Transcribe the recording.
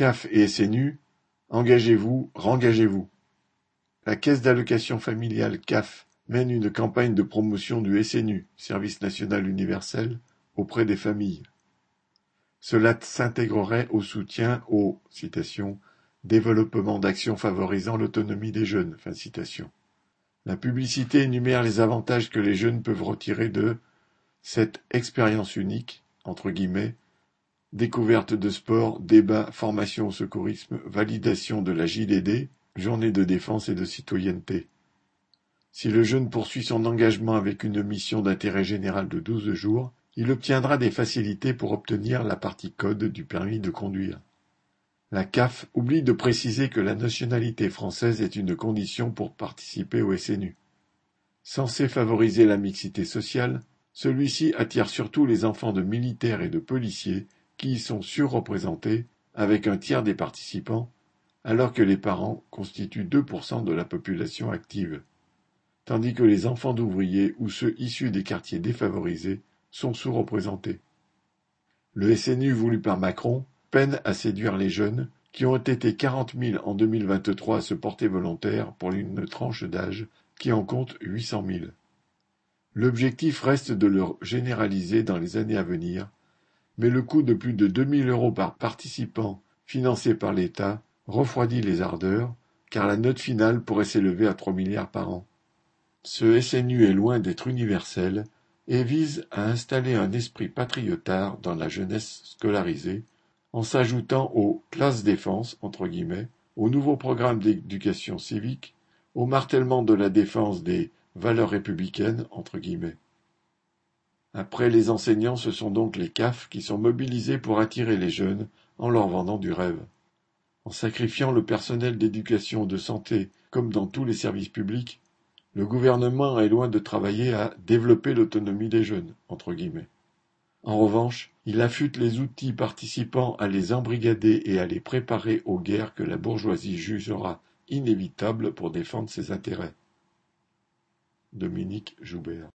CAF et SNU, engagez-vous, rengagez-vous. La Caisse d'allocation familiale CAF mène une campagne de promotion du SNU, Service national universel, auprès des familles. Cela s'intégrerait au soutien au développement d'actions favorisant l'autonomie des jeunes. La publicité énumère les avantages que les jeunes peuvent retirer de cette expérience unique, entre guillemets, découverte de sport, débat, formation au secourisme, validation de la JDD, journée de défense et de citoyenneté. Si le jeune poursuit son engagement avec une mission d'intérêt général de douze jours, il obtiendra des facilités pour obtenir la partie code du permis de conduire. La CAF oublie de préciser que la nationalité française est une condition pour participer au SNU. Censé favoriser la mixité sociale, celui-ci attire surtout les enfants de militaires et de policiers qui y sont surreprésentés, avec un tiers des participants, alors que les parents constituent 2% de la population active, tandis que les enfants d'ouvriers ou ceux issus des quartiers défavorisés sont sous-représentés. Le SNU voulu par Macron peine à séduire les jeunes, qui ont été 40 000 en 2023 à se porter volontaires pour une tranche d'âge qui en compte 800 000. L'objectif reste de le généraliser dans les années à venir, mais le coût de plus de 2000 euros par participant financé par l'État refroidit les ardeurs, car la note finale pourrait s'élever à 3 milliards par an. Ce SNU est loin d'être universel et vise à installer un esprit patriotard dans la jeunesse scolarisée, en s'ajoutant aux classes défense entre guillemets, au nouveau programme d'éducation civique, au martèlement de la défense des valeurs républicaines entre guillemets. Après les enseignants, ce sont donc les CAF qui sont mobilisés pour attirer les jeunes en leur vendant du rêve. En sacrifiant le personnel d'éducation de santé comme dans tous les services publics, le gouvernement est loin de travailler à développer l'autonomie des jeunes. En revanche, il affûte les outils participant à les embrigader et à les préparer aux guerres que la bourgeoisie jugera inévitables pour défendre ses intérêts. Dominique Joubert